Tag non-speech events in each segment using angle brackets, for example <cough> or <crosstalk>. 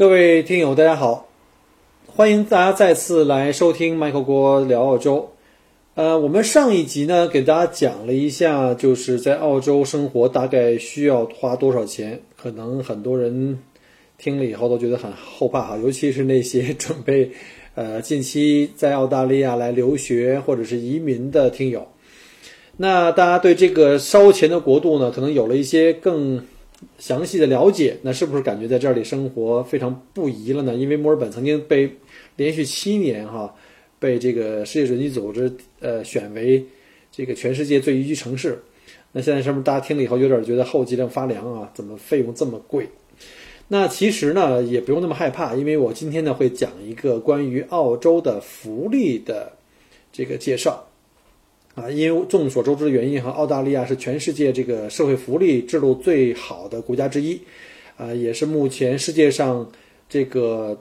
各位听友，大家好，欢迎大家再次来收听 Michael 郭聊澳洲。呃，我们上一集呢，给大家讲了一下，就是在澳洲生活大概需要花多少钱。可能很多人听了以后都觉得很后怕哈，尤其是那些准备 <laughs> 呃近期在澳大利亚来留学或者是移民的听友。那大家对这个烧钱的国度呢，可能有了一些更。详细的了解，那是不是感觉在这里生活非常不宜了呢？因为墨尔本曾经被连续七年哈被这个世界人权组织呃选为这个全世界最宜居城市。那现在是不是大家听了以后有点觉得后脊梁发凉啊？怎么费用这么贵？那其实呢也不用那么害怕，因为我今天呢会讲一个关于澳洲的福利的这个介绍。啊，因为众所周知的原因哈，澳大利亚是全世界这个社会福利制度最好的国家之一，啊，也是目前世界上这个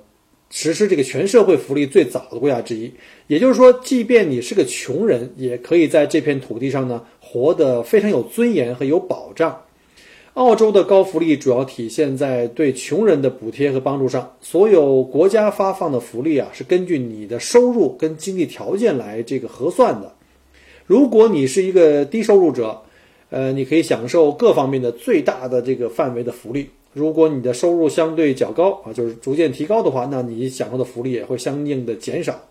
实施这个全社会福利最早的国家之一。也就是说，即便你是个穷人，也可以在这片土地上呢活得非常有尊严和有保障。澳洲的高福利主要体现在对穷人的补贴和帮助上。所有国家发放的福利啊，是根据你的收入跟经济条件来这个核算的。如果你是一个低收入者，呃，你可以享受各方面的最大的这个范围的福利。如果你的收入相对较高啊，就是逐渐提高的话，那你享受的福利也会相应的减少。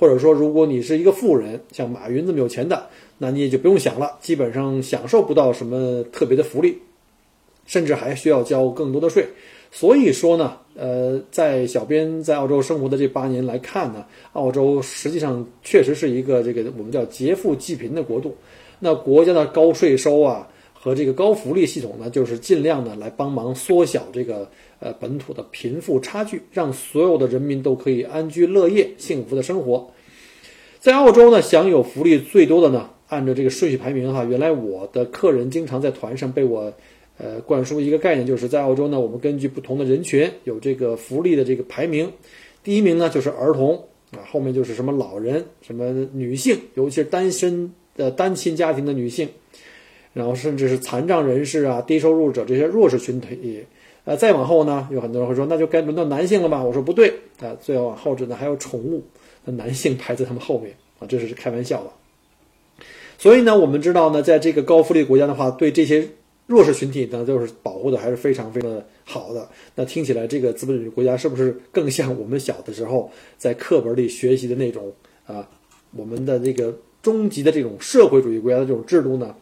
或者说，如果你是一个富人，像马云这么有钱的，那你也就不用想了，基本上享受不到什么特别的福利，甚至还需要交更多的税。所以说呢，呃，在小编在澳洲生活的这八年来看呢，澳洲实际上确实是一个这个我们叫劫富济贫的国度。那国家的高税收啊和这个高福利系统呢，就是尽量的来帮忙缩小这个呃本土的贫富差距，让所有的人民都可以安居乐业、幸福的生活。在澳洲呢，享有福利最多的呢，按照这个顺序排名哈，原来我的客人经常在团上被我。呃，灌输一个概念，就是在澳洲呢，我们根据不同的人群有这个福利的这个排名。第一名呢就是儿童啊，后面就是什么老人、什么女性，尤其是单身的单亲家庭的女性，然后甚至是残障人士啊、低收入者这些弱势群体。呃，再往后呢，有很多人会说，那就该轮到男性了吧？我说不对啊，最后往后者呢还有宠物，男性排在他们后面啊，这是开玩笑的。所以呢，我们知道呢，在这个高福利国家的话，对这些。弱势群体呢，就是保护的还是非常非常的好的。那听起来，这个资本主义国家是不是更像我们小的时候在课本里学习的那种啊？我们的这个终极的这种社会主义国家的这种制度呢？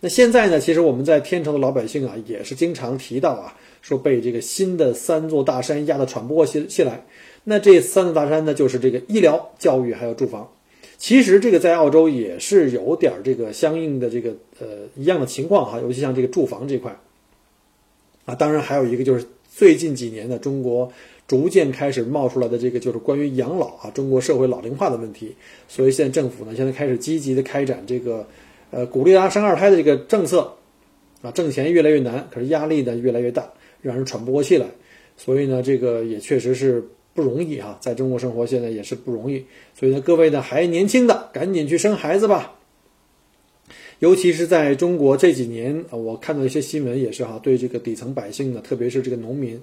那现在呢，其实我们在天朝的老百姓啊，也是经常提到啊，说被这个新的三座大山压得喘不过气气来。那这三座大山呢，就是这个医疗、教育还有住房。其实这个在澳洲也是有点这个相应的这个呃一样的情况哈，尤其像这个住房这块，啊，当然还有一个就是最近几年呢，中国逐渐开始冒出来的这个就是关于养老啊，中国社会老龄化的问题，所以现在政府呢现在开始积极的开展这个呃鼓励大家生二胎的这个政策，啊，挣钱越来越难，可是压力呢越来越大，让人喘不过气来，所以呢这个也确实是。不容易哈，在中国生活现在也是不容易，所以呢，各位呢还年轻的，赶紧去生孩子吧。尤其是在中国这几年，我看到一些新闻也是哈，对这个底层百姓呢，特别是这个农民，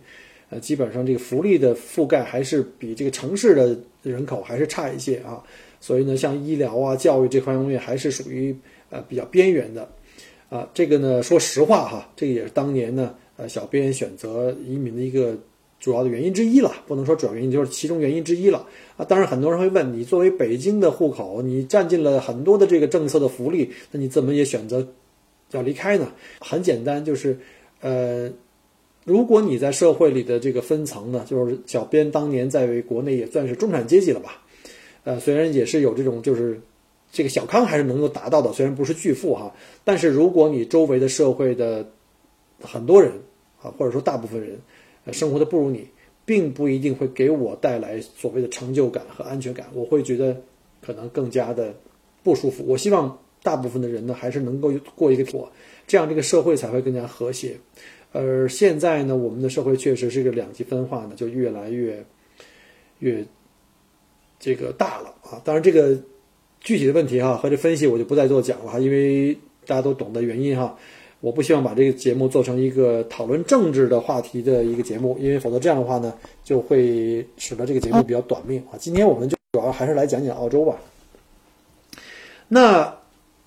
呃，基本上这个福利的覆盖还是比这个城市的人口还是差一些啊。所以呢，像医疗啊、教育这块东西还是属于呃比较边缘的啊。这个呢，说实话哈，这个也是当年呢，呃，小编选择移民的一个。主要的原因之一了，不能说主要原因，就是其中原因之一了啊。当然，很多人会问你，作为北京的户口，你占尽了很多的这个政策的福利，那你怎么也选择要离开呢？很简单，就是呃，如果你在社会里的这个分层呢，就是小编当年在国内也算是中产阶级了吧？呃，虽然也是有这种就是这个小康还是能够达到的，虽然不是巨富哈，但是如果你周围的社会的很多人啊，或者说大部分人，生活的不如你，并不一定会给我带来所谓的成就感和安全感，我会觉得可能更加的不舒服。我希望大部分的人呢，还是能够过一个妥，这样这个社会才会更加和谐。而现在呢，我们的社会确实是一个两极分化呢，就越来越越这个大了啊。当然，这个具体的问题哈和这分析我就不再做讲了哈，因为大家都懂得原因哈。我不希望把这个节目做成一个讨论政治的话题的一个节目，因为否则这样的话呢，就会使得这个节目比较短命啊。今天我们就主要还是来讲讲澳洲吧。那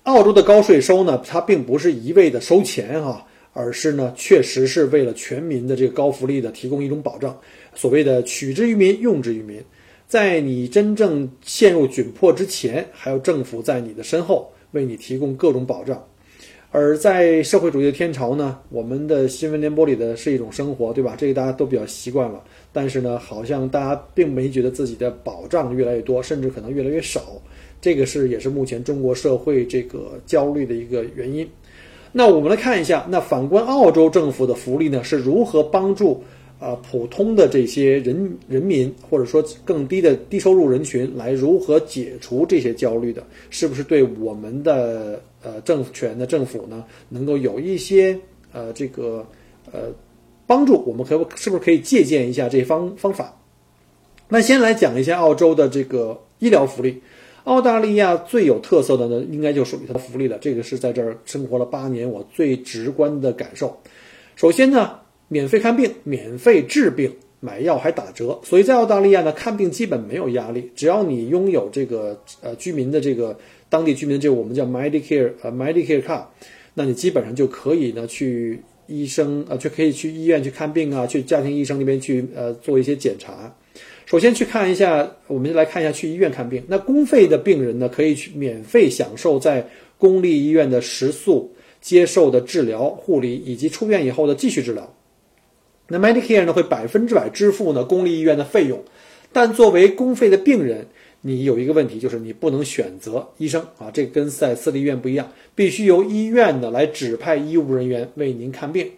澳洲的高税收呢，它并不是一味的收钱哈。而是呢，确实是为了全民的这个高福利的提供一种保障。所谓的取之于民，用之于民，在你真正陷入窘迫之前，还有政府在你的身后为你提供各种保障。而在社会主义的天朝呢，我们的新闻联播里的是一种生活，对吧？这个大家都比较习惯了。但是呢，好像大家并没觉得自己的保障越来越多，甚至可能越来越少。这个是也是目前中国社会这个焦虑的一个原因。那我们来看一下，那反观澳洲政府的福利呢，是如何帮助啊普通的这些人人民，或者说更低的低收入人群来如何解除这些焦虑的？是不是对我们的呃政权的政府呢，能够有一些呃这个呃帮助？我们可不是不是可以借鉴一下这方方法？那先来讲一下澳洲的这个医疗福利。澳大利亚最有特色的呢，应该就属于它的福利了。这个是在这儿生活了八年，我最直观的感受。首先呢，免费看病，免费治病，买药还打折。所以在澳大利亚呢，看病基本没有压力，只要你拥有这个呃居民的这个当地居民就我们叫 Medicare 呃 Medicare card，那你基本上就可以呢去医生呃就可以去医院去看病啊，去家庭医生那边去呃做一些检查。首先去看一下，我们来看一下去医院看病。那公费的病人呢，可以去免费享受在公立医院的食宿、接受的治疗、护理以及出院以后的继续治疗。那 Medicare 呢，会百分之百支付呢公立医院的费用。但作为公费的病人，你有一个问题，就是你不能选择医生啊，这跟在私立医院不一样，必须由医院呢来指派医务人员为您看病。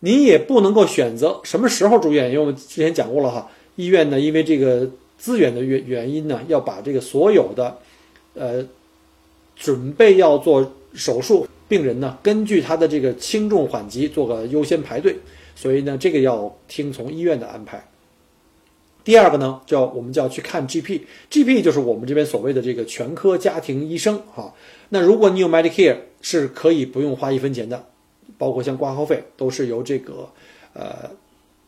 你也不能够选择什么时候住院，因为我们之前讲过了哈。医院呢，因为这个资源的原原因呢，要把这个所有的，呃，准备要做手术病人呢，根据他的这个轻重缓急做个优先排队，所以呢，这个要听从医院的安排。第二个呢，叫我们叫去看 GP，GP 就是我们这边所谓的这个全科家庭医生哈。那如果你有 Medicare，是可以不用花一分钱的，包括像挂号费都是由这个呃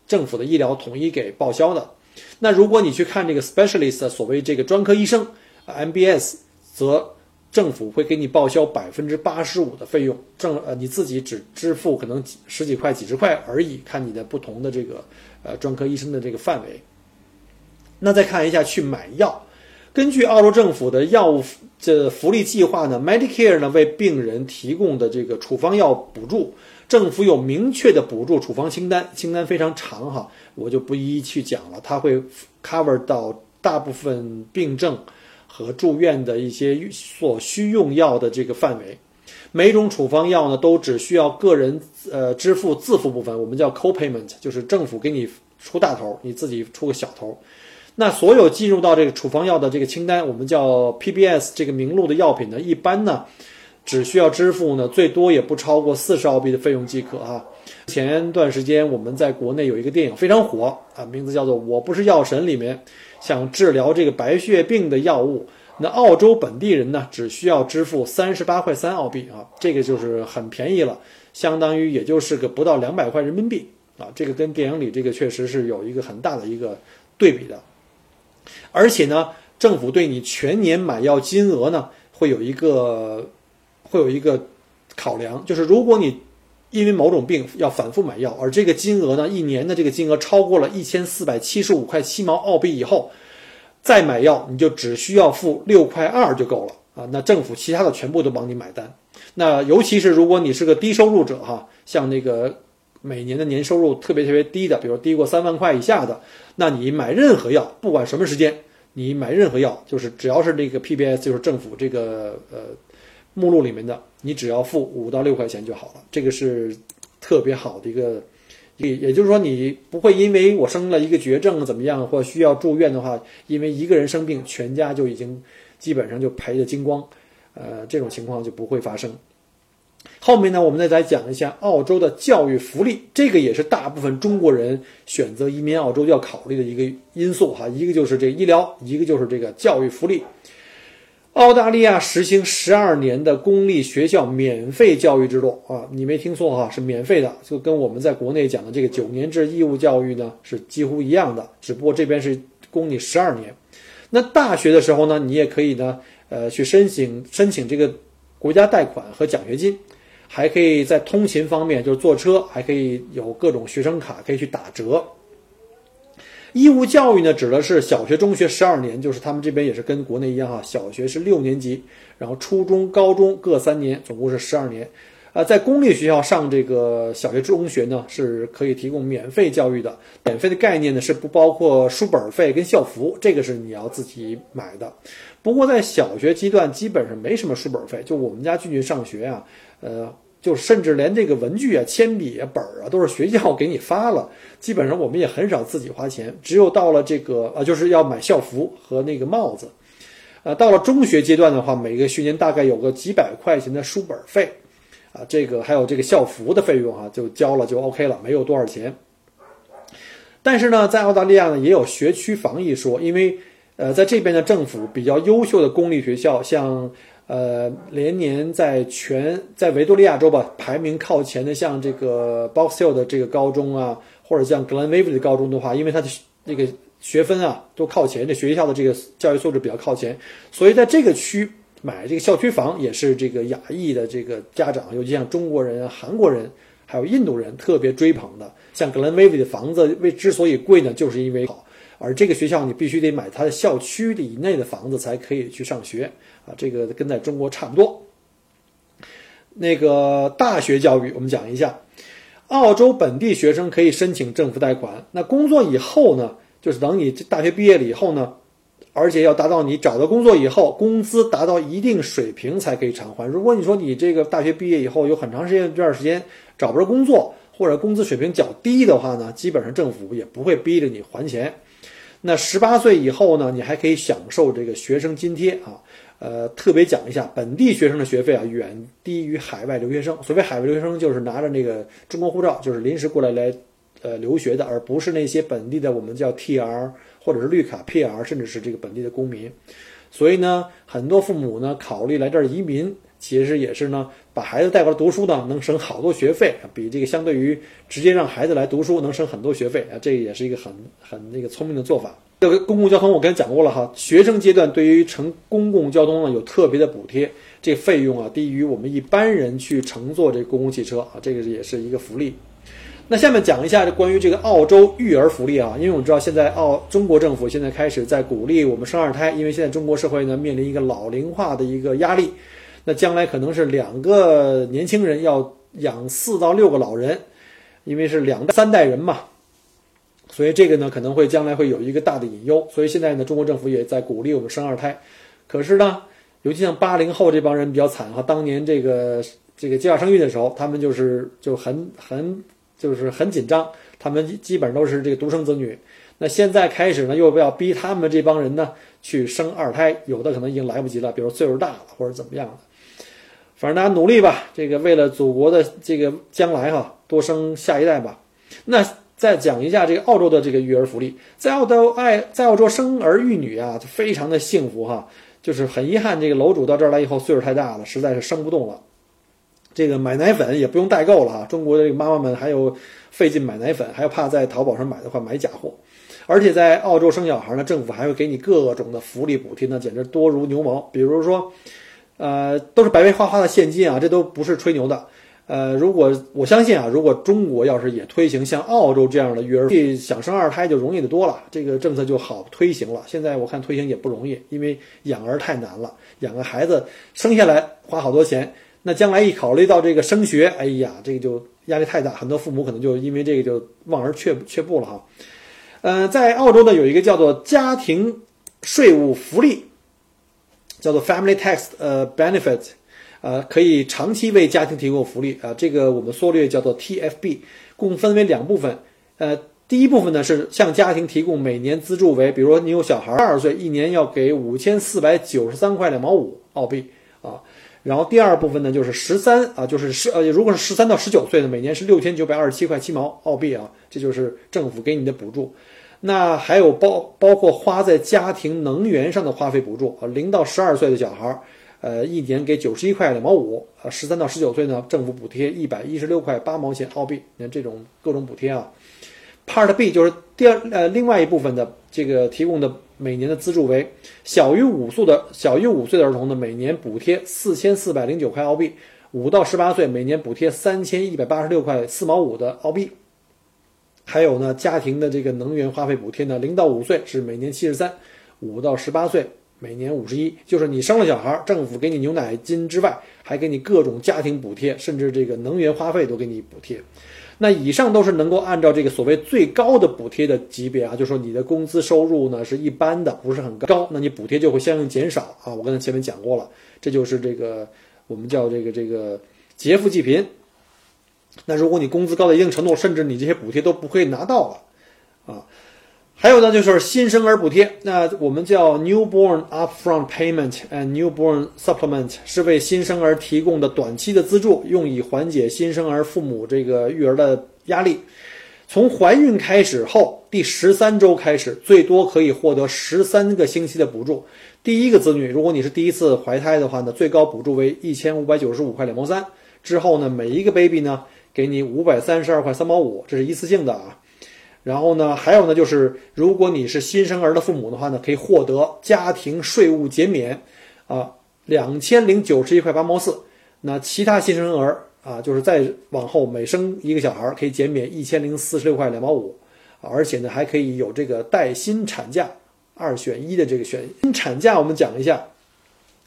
政府的医疗统一给报销的。那如果你去看这个 specialist，所谓这个专科医生，MBS，则政府会给你报销百分之八十五的费用，政呃你自己只支付可能几十几块、几十块而已，看你的不同的这个呃专科医生的这个范围。那再看一下去买药，根据澳洲政府的药物这福利计划呢，Medicare 呢为病人提供的这个处方药补助。政府有明确的补助处方清单，清单非常长哈，我就不一一去讲了。它会 cover 到大部分病症和住院的一些所需用药的这个范围。每种处方药呢，都只需要个人呃支付自付部分，我们叫 co-payment，就是政府给你出大头，你自己出个小头。那所有进入到这个处方药的这个清单，我们叫 PBS 这个名录的药品呢，一般呢。只需要支付呢，最多也不超过四十澳币的费用即可啊。前段时间我们在国内有一个电影非常火啊，名字叫做《我不是药神》，里面想治疗这个白血病的药物，那澳洲本地人呢只需要支付三十八块三澳币啊，这个就是很便宜了，相当于也就是个不到两百块人民币啊，这个跟电影里这个确实是有一个很大的一个对比的。而且呢，政府对你全年买药金额呢会有一个。会有一个考量，就是如果你因为某种病要反复买药，而这个金额呢，一年的这个金额超过了一千四百七十五块七毛澳币以后，再买药你就只需要付六块二就够了啊。那政府其他的全部都帮你买单。那尤其是如果你是个低收入者哈，像那个每年的年收入特别特别低的，比如低过三万块以下的，那你买任何药，不管什么时间，你买任何药，就是只要是这个 PBS，就是政府这个呃目录里面的，你只要付五到六块钱就好了。这个是特别好的一个，也也就是说你不会因为我生了一个绝症怎么样，或需要住院的话，因为一个人生病，全家就已经基本上就赔的精光，呃，这种情况就不会发生。后面呢，我们再来讲一下澳洲的教育福利，这个也是大部分中国人选择移民澳洲要考虑的一个因素哈。一个就是这医疗，一个就是这个教育福利。澳大利亚实行十二年的公立学校免费教育制度啊，你没听错哈，是免费的，就跟我们在国内讲的这个九年制义务教育呢是几乎一样的，只不过这边是供你十二年。那大学的时候呢，你也可以呢，呃，去申请申请这个国家贷款和奖学金。还可以在通勤方面，就是坐车，还可以有各种学生卡可以去打折。义务教育呢，指的是小学、中学十二年，就是他们这边也是跟国内一样哈，小学是六年级，然后初中、高中各三年，总共是十二年。啊，在公立学校上这个小学、中学呢，是可以提供免费教育的。免费的概念呢，是不包括书本费跟校服，这个是你要自己买的。不过在小学阶段，基本上没什么书本费。就我们家俊俊上学啊。呃，就甚至连这个文具啊、铅笔啊、本儿啊，都是学校给你发了。基本上我们也很少自己花钱，只有到了这个呃，就是要买校服和那个帽子。呃，到了中学阶段的话，每个学年大概有个几百块钱的书本费，啊，这个还有这个校服的费用哈，就交了就 OK 了，没有多少钱。但是呢，在澳大利亚呢，也有学区房一说，因为呃，在这边的政府比较优秀的公立学校，像。呃，连年在全在维多利亚州吧排名靠前的，像这个 Box Hill 的这个高中啊，或者像 Glen Waverly 的高中的话，因为它的那个学分啊都靠前，这学校的这个教育素质比较靠前，所以在这个区买这个校区房也是这个亚裔的这个家长，尤其像中国人、韩国人还有印度人特别追捧的。像 Glen Waverley 的房子为之所以贵呢，就是因为好。而这个学校你必须得买它的校区以内的房子才可以去上学啊，这个跟在中国差不多。那个大学教育我们讲一下，澳洲本地学生可以申请政府贷款。那工作以后呢，就是等你大学毕业了以后呢，而且要达到你找到工作以后工资达到一定水平才可以偿还。如果你说你这个大学毕业以后有很长时间这段时间找不着工作，或者工资水平较低的话呢，基本上政府也不会逼着你还钱。那十八岁以后呢，你还可以享受这个学生津贴啊。呃，特别讲一下，本地学生的学费啊，远低于海外留学生。所谓海外留学生，就是拿着那个中国护照，就是临时过来来呃留学的，而不是那些本地的我们叫 TR 或者是绿卡 PR，甚至是这个本地的公民。所以呢，很多父母呢考虑来这儿移民。其实也是呢，把孩子带过来读书呢，能省好多学费，比这个相对于直接让孩子来读书能省很多学费啊，这也是一个很很那个聪明的做法。这个公共交通我刚才讲过了哈，学生阶段对于乘公共交通呢有特别的补贴，这费用啊低于我们一般人去乘坐这公共汽车啊，这个也是一个福利。那下面讲一下这关于这个澳洲育儿福利啊，因为我们知道现在澳中国政府现在开始在鼓励我们生二胎，因为现在中国社会呢面临一个老龄化的一个压力。那将来可能是两个年轻人要养四到六个老人，因为是两代三代人嘛，所以这个呢可能会将来会有一个大的隐忧。所以现在呢，中国政府也在鼓励我们生二胎。可是呢，尤其像八零后这帮人比较惨哈，当年这个这个计划生育的时候，他们就是就很很就是很紧张，他们基本上都是这个独生子女。那现在开始呢，又不要逼他们这帮人呢去生二胎，有的可能已经来不及了，比如岁数大了或者怎么样的。反正大家努力吧，这个为了祖国的这个将来哈，多生下一代吧。那再讲一下这个澳洲的这个育儿福利，在澳洲爱在澳洲生儿育女啊，就非常的幸福哈。就是很遗憾，这个楼主到这儿来以后岁数太大了，实在是生不动了。这个买奶粉也不用代购了哈，中国的这个妈妈们还有费劲买奶粉，还要怕在淘宝上买的话买假货。而且在澳洲生小孩呢，政府还会给你各种的福利补贴呢，简直多如牛毛。比如说。呃，都是白白花花的现金啊，这都不是吹牛的。呃，如果我相信啊，如果中国要是也推行像澳洲这样的育儿，想生二胎就容易的多了，这个政策就好推行了。现在我看推行也不容易，因为养儿太难了，养个孩子生下来花好多钱，那将来一考虑到这个升学，哎呀，这个就压力太大，很多父母可能就因为这个就望而却却步了哈。呃，在澳洲呢有一个叫做家庭税务福利，叫做 Family Tax 呃 Benefit，呃，可以长期为家庭提供福利啊。这个我们缩略叫做 TFB，共分为两部分。呃，第一部分呢是向家庭提供每年资助为，比如说你有小孩二十岁，一年要给五千四百九十三块两毛五澳币啊。然后第二部分呢就是十三啊，就是十呃，如果是十三到十九岁的，每年是六千九百二十七块七毛澳币啊，这就是政府给你的补助。那还有包包括花在家庭能源上的花费补助啊，零到十二岁的小孩儿，呃，一年给九十一块两毛五啊，十三到十九岁呢，政府补贴一百一十六块八毛钱澳币。你看这种各种补贴啊。Part B 就是第二呃另外一部分的这个提供的每年的资助为小于五岁的小于五岁的儿童呢，每年补贴四千四百零九块澳币，五到十八岁每年补贴三千一百八十六块四毛五的澳币。还有呢，家庭的这个能源花费补贴呢，零到五岁是每年七十三，五到十八岁每年五十一。就是你生了小孩，政府给你牛奶金之外，还给你各种家庭补贴，甚至这个能源花费都给你补贴。那以上都是能够按照这个所谓最高的补贴的级别啊，就说你的工资收入呢是一般的，不是很高，那你补贴就会相应减少啊。我刚才前面讲过了，这就是这个我们叫这个这个劫富济贫。那如果你工资高到一定程度，甚至你这些补贴都不会拿到了，啊，还有呢就是新生儿补贴，那我们叫 newborn upfront payment and newborn supplement，是为新生儿提供的短期的资助，用以缓解新生儿父母这个育儿的压力。从怀孕开始后第十三周开始，最多可以获得十三个星期的补助。第一个子女，如果你是第一次怀胎的话呢，最高补助为一千五百九十五块两毛三。之后呢，每一个 baby 呢。给你五百三十二块三毛五，这是一次性的啊。然后呢，还有呢，就是如果你是新生儿的父母的话呢，可以获得家庭税务减免，啊，两千零九十一块八毛四。那其他新生儿啊，就是再往后每生一个小孩可以减免一千零四十六块两毛五，而且呢，还可以有这个带薪产假二选一的这个选产假。我们讲一下，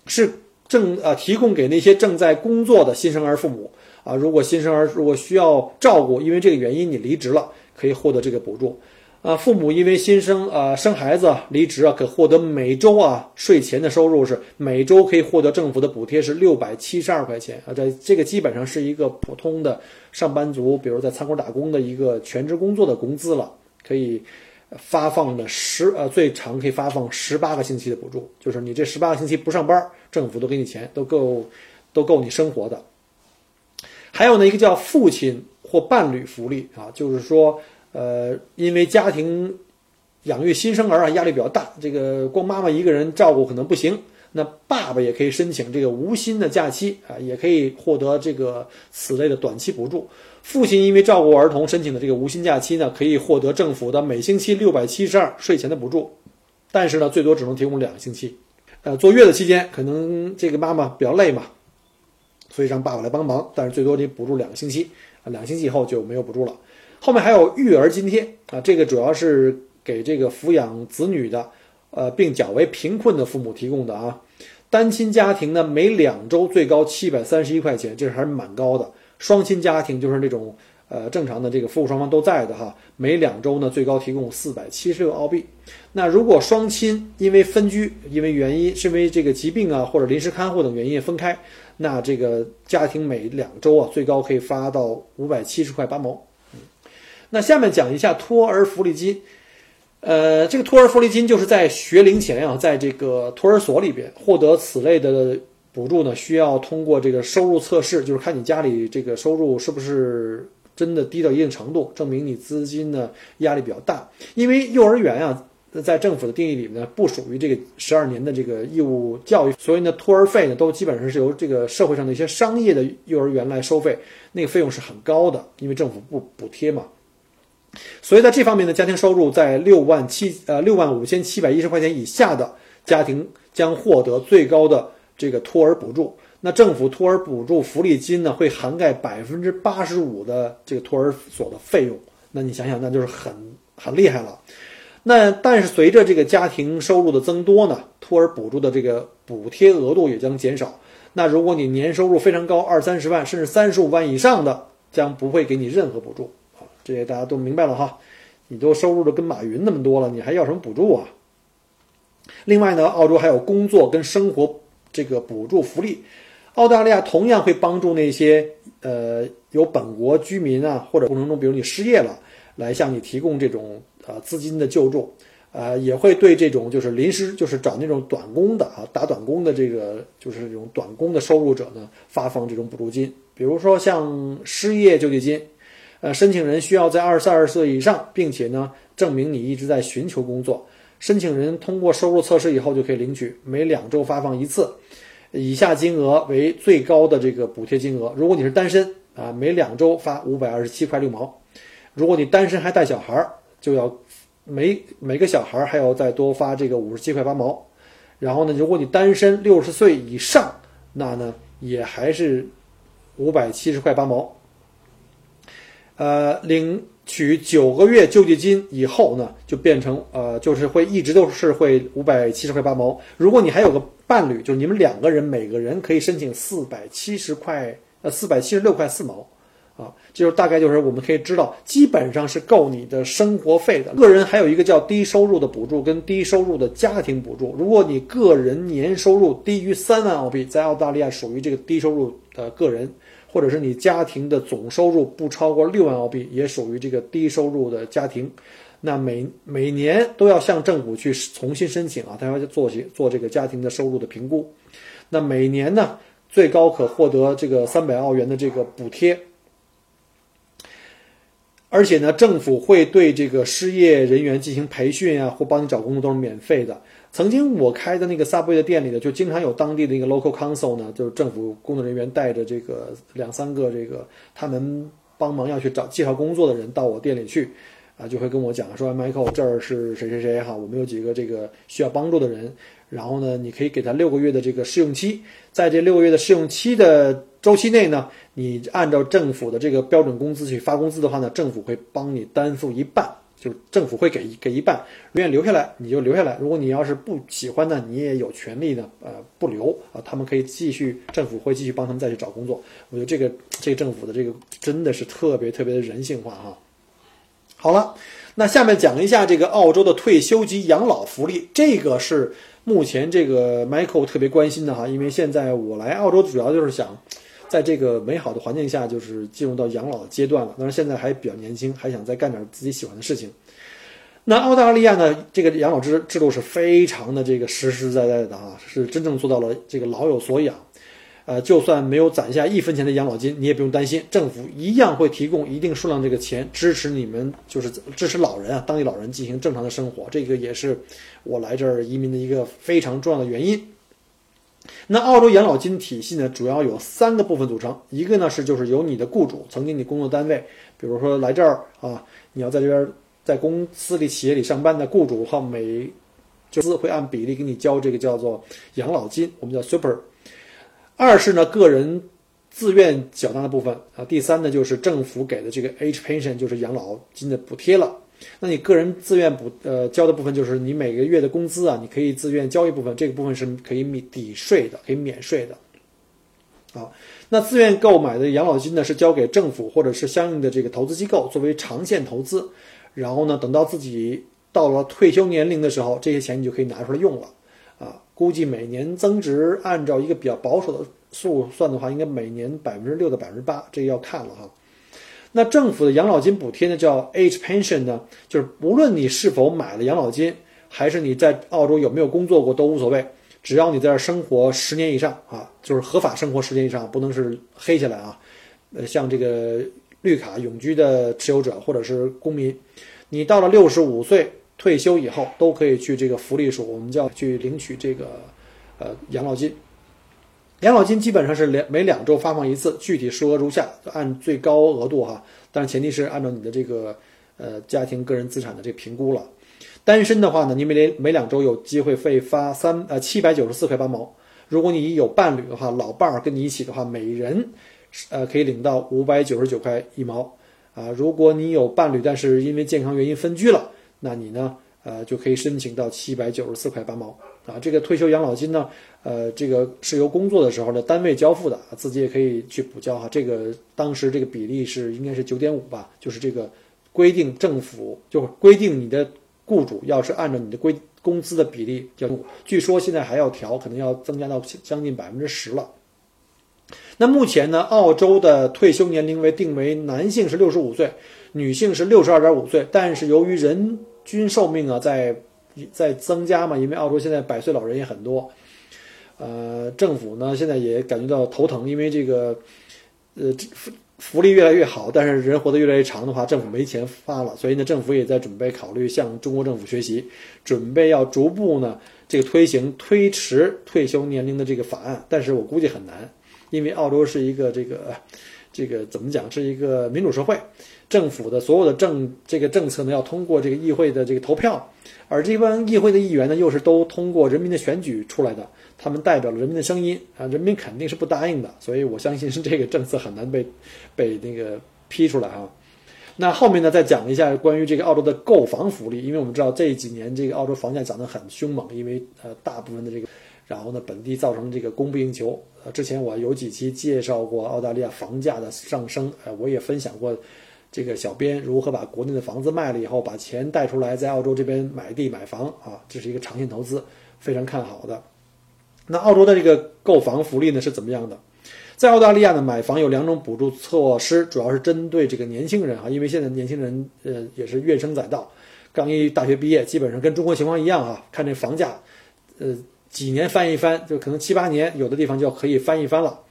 是正啊提供给那些正在工作的新生儿父母。啊，如果新生儿如果需要照顾，因为这个原因你离职了，可以获得这个补助。啊，父母因为新生啊生孩子离职啊，可获得每周啊税前的收入是每周可以获得政府的补贴是六百七十二块钱啊，在这个基本上是一个普通的上班族，比如在餐馆打工的一个全职工作的工资了，可以发放的十呃最长可以发放十八个星期的补助，就是你这十八个星期不上班，政府都给你钱，都够都够你生活的。还有呢，一个叫父亲或伴侣福利啊，就是说，呃，因为家庭养育新生儿啊，压力比较大，这个光妈妈一个人照顾可能不行，那爸爸也可以申请这个无薪的假期啊，也可以获得这个此类的短期补助。父亲因为照顾儿童申请的这个无薪假期呢，可以获得政府的每星期六百七十二税前的补助，但是呢，最多只能提供两个星期。呃，坐月子期间，可能这个妈妈比较累嘛。所以让爸爸来帮忙，但是最多得补助两个星期啊，两个星期以后就没有补助了。后面还有育儿津贴啊，这个主要是给这个抚养子女的，呃，并较为贫困的父母提供的啊。单亲家庭呢，每两周最高七百三十一块钱，这还是蛮高的。双亲家庭就是那种呃正常的这个父母双方都在的哈，每两周呢最高提供四百七十六澳币。那如果双亲因为分居，因为原因是因为这个疾病啊或者临时看护等原因分开。那这个家庭每两周啊，最高可以发到五百七十块八毛。嗯，那下面讲一下托儿福利金。呃，这个托儿福利金就是在学龄前啊，在这个托儿所里边获得此类的补助呢，需要通过这个收入测试，就是看你家里这个收入是不是真的低到一定程度，证明你资金呢压力比较大。因为幼儿园啊。在政府的定义里面呢，不属于这个十二年的这个义务教育，所以呢，托儿费呢都基本上是由这个社会上的一些商业的幼儿园来收费，那个费用是很高的，因为政府不补贴嘛。所以在这方面呢，家庭收入在六万七呃六万五千七百一十块钱以下的家庭将获得最高的这个托儿补助。那政府托儿补助福利金呢，会涵盖百分之八十五的这个托儿所的费用。那你想想，那就是很很厉害了。那但是随着这个家庭收入的增多呢，托儿补助的这个补贴额度也将减少。那如果你年收入非常高，二三十万甚至三十五万以上的，将不会给你任何补助啊。这些大家都明白了哈。你都收入的跟马云那么多了，你还要什么补助啊？另外呢，澳洲还有工作跟生活这个补助福利。澳大利亚同样会帮助那些呃有本国居民啊，或者过程中比如你失业了，来向你提供这种呃资金的救助。呃，也会对这种就是临时就是找那种短工的啊，打短工的这个就是这种短工的收入者呢，发放这种补助金。比如说像失业救济金，呃，申请人需要在二十二岁以上，并且呢证明你一直在寻求工作。申请人通过收入测试以后就可以领取，每两周发放一次，以下金额为最高的这个补贴金额。如果你是单身啊，每两周发五百二十七块六毛；如果你单身还带小孩儿，就要。每每个小孩还要再多发这个五十七块八毛，然后呢，如果你单身六十岁以上，那呢也还是五百七十块八毛。呃，领取九个月救济金以后呢，就变成呃，就是会一直都是会五百七十块八毛。如果你还有个伴侣，就是你们两个人，每个人可以申请四百七十块呃四百七十六块四毛。啊，就是大概就是我们可以知道，基本上是够你的生活费的。个人还有一个叫低收入的补助跟低收入的家庭补助。如果你个人年收入低于三万澳币，在澳大利亚属于这个低收入的个人，或者是你家庭的总收入不超过六万澳币，也属于这个低收入的家庭。那每每年都要向政府去重新申请啊，他要做些做这个家庭的收入的评估。那每年呢，最高可获得这个三百澳元的这个补贴。而且呢，政府会对这个失业人员进行培训啊，或帮你找工作都是免费的。曾经我开的那个 Subway 的店里呢，就经常有当地的一个 local council 呢，就是政府工作人员带着这个两三个这个他们帮忙要去找介绍工作的人到我店里去，啊，就会跟我讲说，Michael 这儿是谁谁谁哈，我们有几个这个需要帮助的人，然后呢，你可以给他六个月的这个试用期，在这六个月的试用期的。周期内呢，你按照政府的这个标准工资去发工资的话呢，政府会帮你担负一半，就是政府会给给一半，愿意留下来你就留下来。如果你要是不喜欢呢，你也有权利呢，呃，不留啊，他们可以继续，政府会继续帮他们再去找工作。我觉得这个这个政府的这个真的是特别特别的人性化哈。好了，那下面讲一下这个澳洲的退休及养老福利，这个是目前这个 Michael 特别关心的哈，因为现在我来澳洲主要就是想。在这个美好的环境下，就是进入到养老阶段了。当然，现在还比较年轻，还想再干点自己喜欢的事情。那澳大利亚呢？这个养老制制度是非常的这个实实在在的啊，是真正做到了这个老有所养。呃，就算没有攒下一分钱的养老金，你也不用担心，政府一样会提供一定数量这个钱支持你们，就是支持老人啊，当地老人进行正常的生活。这个也是我来这儿移民的一个非常重要的原因。那澳洲养老金体系呢，主要有三个部分组成。一个呢是就是由你的雇主，曾经你工作单位，比如说来这儿啊，你要在这边在公司里、企业里上班的雇主，哈，每就是会按比例给你交这个叫做养老金，我们叫 super。二是呢个人自愿缴纳的部分啊。第三呢就是政府给的这个 age pension，就是养老金的补贴了。那你个人自愿补呃交的部分，就是你每个月的工资啊，你可以自愿交一部分，这个部分是可以免抵税的，可以免税的。啊，那自愿购买的养老金呢，是交给政府或者是相应的这个投资机构作为长线投资，然后呢，等到自己到了退休年龄的时候，这些钱你就可以拿出来用了。啊，估计每年增值，按照一个比较保守的数算的话，应该每年百分之六到百分之八，这个要看了哈。那政府的养老金补贴呢，叫 age pension 呢，就是无论你是否买了养老金，还是你在澳洲有没有工作过都无所谓，只要你在这生活十年以上啊，就是合法生活十年以上，不能是黑下来啊。呃，像这个绿卡永居的持有者或者是公民，你到了六十五岁退休以后，都可以去这个福利署，我们叫去领取这个呃养老金。养老金基本上是两每两周发放一次，具体数额如下，按最高额度哈，但是前提是按照你的这个呃家庭个人资产的这评估了。单身的话呢，你每连每两周有机会会发三呃七百九十四块八毛。如果你有伴侣的话，老伴儿跟你一起的话，每人呃可以领到五百九十九块一毛啊。如果你有伴侣，但是因为健康原因分居了，那你呢呃就可以申请到七百九十四块八毛。啊，这个退休养老金呢，呃，这个是由工作的时候的单位交付的，自己也可以去补交哈。这个当时这个比例是应该是九点五吧，就是这个规定政府就规定你的雇主要是按照你的规工资的比例就据说现在还要调，可能要增加到将近百分之十了。那目前呢，澳洲的退休年龄为定为男性是六十五岁，女性是六十二点五岁。但是由于人均寿命啊在在增加嘛，因为澳洲现在百岁老人也很多，呃，政府呢现在也感觉到头疼，因为这个呃福福利越来越好，但是人活得越来越长的话，政府没钱发了，所以呢，政府也在准备考虑向中国政府学习，准备要逐步呢这个推行推迟退休年龄的这个法案，但是我估计很难。因为澳洲是一个这个，这个怎么讲是一个民主社会，政府的所有的政这个政策呢要通过这个议会的这个投票，而这帮议会的议员呢又是都通过人民的选举出来的，他们代表了人民的声音啊，人民肯定是不答应的，所以我相信是这个政策很难被被那个批出来啊。那后面呢再讲一下关于这个澳洲的购房福利，因为我们知道这几年这个澳洲房价涨得很凶猛，因为呃大部分的这个。然后呢，本地造成这个供不应求。呃，之前我有几期介绍过澳大利亚房价的上升，呃，我也分享过这个小编如何把国内的房子卖了以后，把钱带出来，在澳洲这边买地买房啊，这是一个长线投资，非常看好的。那澳洲的这个购房福利呢是怎么样的？在澳大利亚呢，买房有两种补助措施，主要是针对这个年轻人啊，因为现在年轻人呃也是怨声载道，刚一大学毕业，基本上跟中国情况一样啊，看这房价，呃。几年翻一翻，就可能七八年，有的地方就可以翻一翻了，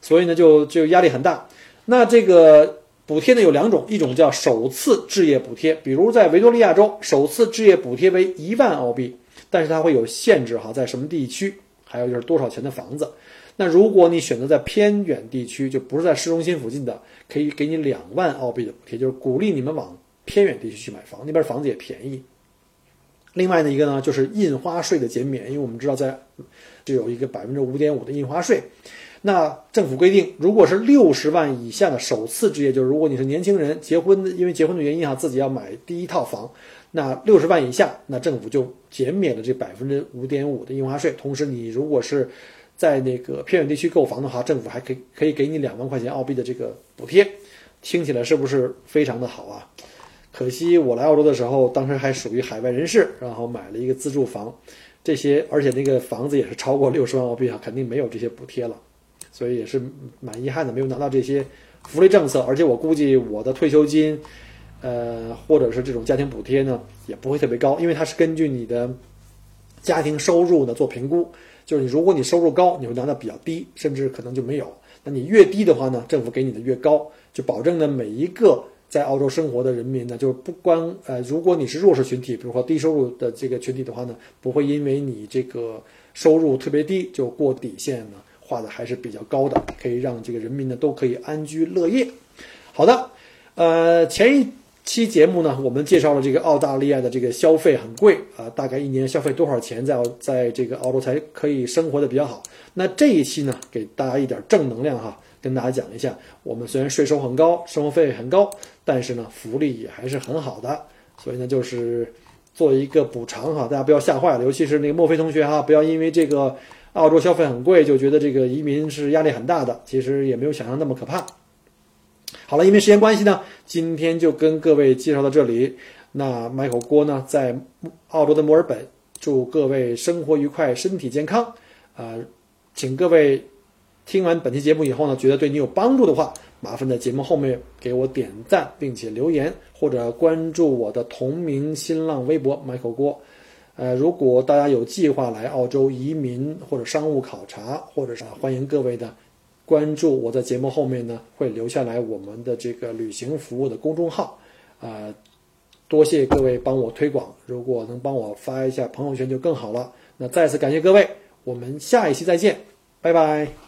所以呢，就就压力很大。那这个补贴呢有两种，一种叫首次置业补贴，比如在维多利亚州，首次置业补贴为一万澳币，但是它会有限制哈，在什么地区，还有就是多少钱的房子。那如果你选择在偏远地区，就不是在市中心附近的，可以给你两万澳币的补贴，就是鼓励你们往偏远地区去买房，那边房子也便宜。另外的一个呢，就是印花税的减免，因为我们知道在就有一个百分之五点五的印花税。那政府规定，如果是六十万以下的首次置业，就是如果你是年轻人结婚，因为结婚的原因哈，自己要买第一套房，那六十万以下，那政府就减免了这百分之五点五的印花税。同时，你如果是在那个偏远地区购房的话，政府还可以可以给你两万块钱澳币的这个补贴。听起来是不是非常的好啊？可惜我来澳洲的时候，当时还属于海外人士，然后买了一个自住房，这些而且那个房子也是超过六十万澳币啊，肯定没有这些补贴了，所以也是蛮遗憾的，没有拿到这些福利政策。而且我估计我的退休金，呃，或者是这种家庭补贴呢，也不会特别高，因为它是根据你的家庭收入呢做评估，就是你如果你收入高，你会拿到比较低，甚至可能就没有。那你越低的话呢，政府给你的越高，就保证呢每一个。在澳洲生活的人民呢，就是不光呃，如果你是弱势群体，比如说低收入的这个群体的话呢，不会因为你这个收入特别低就过底线呢，画的还是比较高的，可以让这个人民呢都可以安居乐业。好的，呃，前一期节目呢，我们介绍了这个澳大利亚的这个消费很贵啊，大概一年消费多少钱，在在这个澳洲才可以生活的比较好。那这一期呢，给大家一点正能量哈。跟大家讲一下，我们虽然税收很高，生活费很高，但是呢，福利也还是很好的。所以呢，就是做一个补偿哈，大家不要吓坏了，尤其是那个墨菲同学哈，不要因为这个澳洲消费很贵就觉得这个移民是压力很大的，其实也没有想象那么可怕。好了，因为时间关系呢，今天就跟各位介绍到这里。那麦口锅呢，在澳洲的墨尔本，祝各位生活愉快，身体健康。啊，请各位。听完本期节目以后呢，觉得对你有帮助的话，麻烦在节目后面给我点赞，并且留言或者关注我的同名新浪微博 Michael 郭。呃，如果大家有计划来澳洲移民或者商务考察，或者是欢迎各位的关注我在节目后面呢会留下来我们的这个旅行服务的公众号。啊，多谢各位帮我推广，如果能帮我发一下朋友圈就更好了。那再次感谢各位，我们下一期再见，拜拜。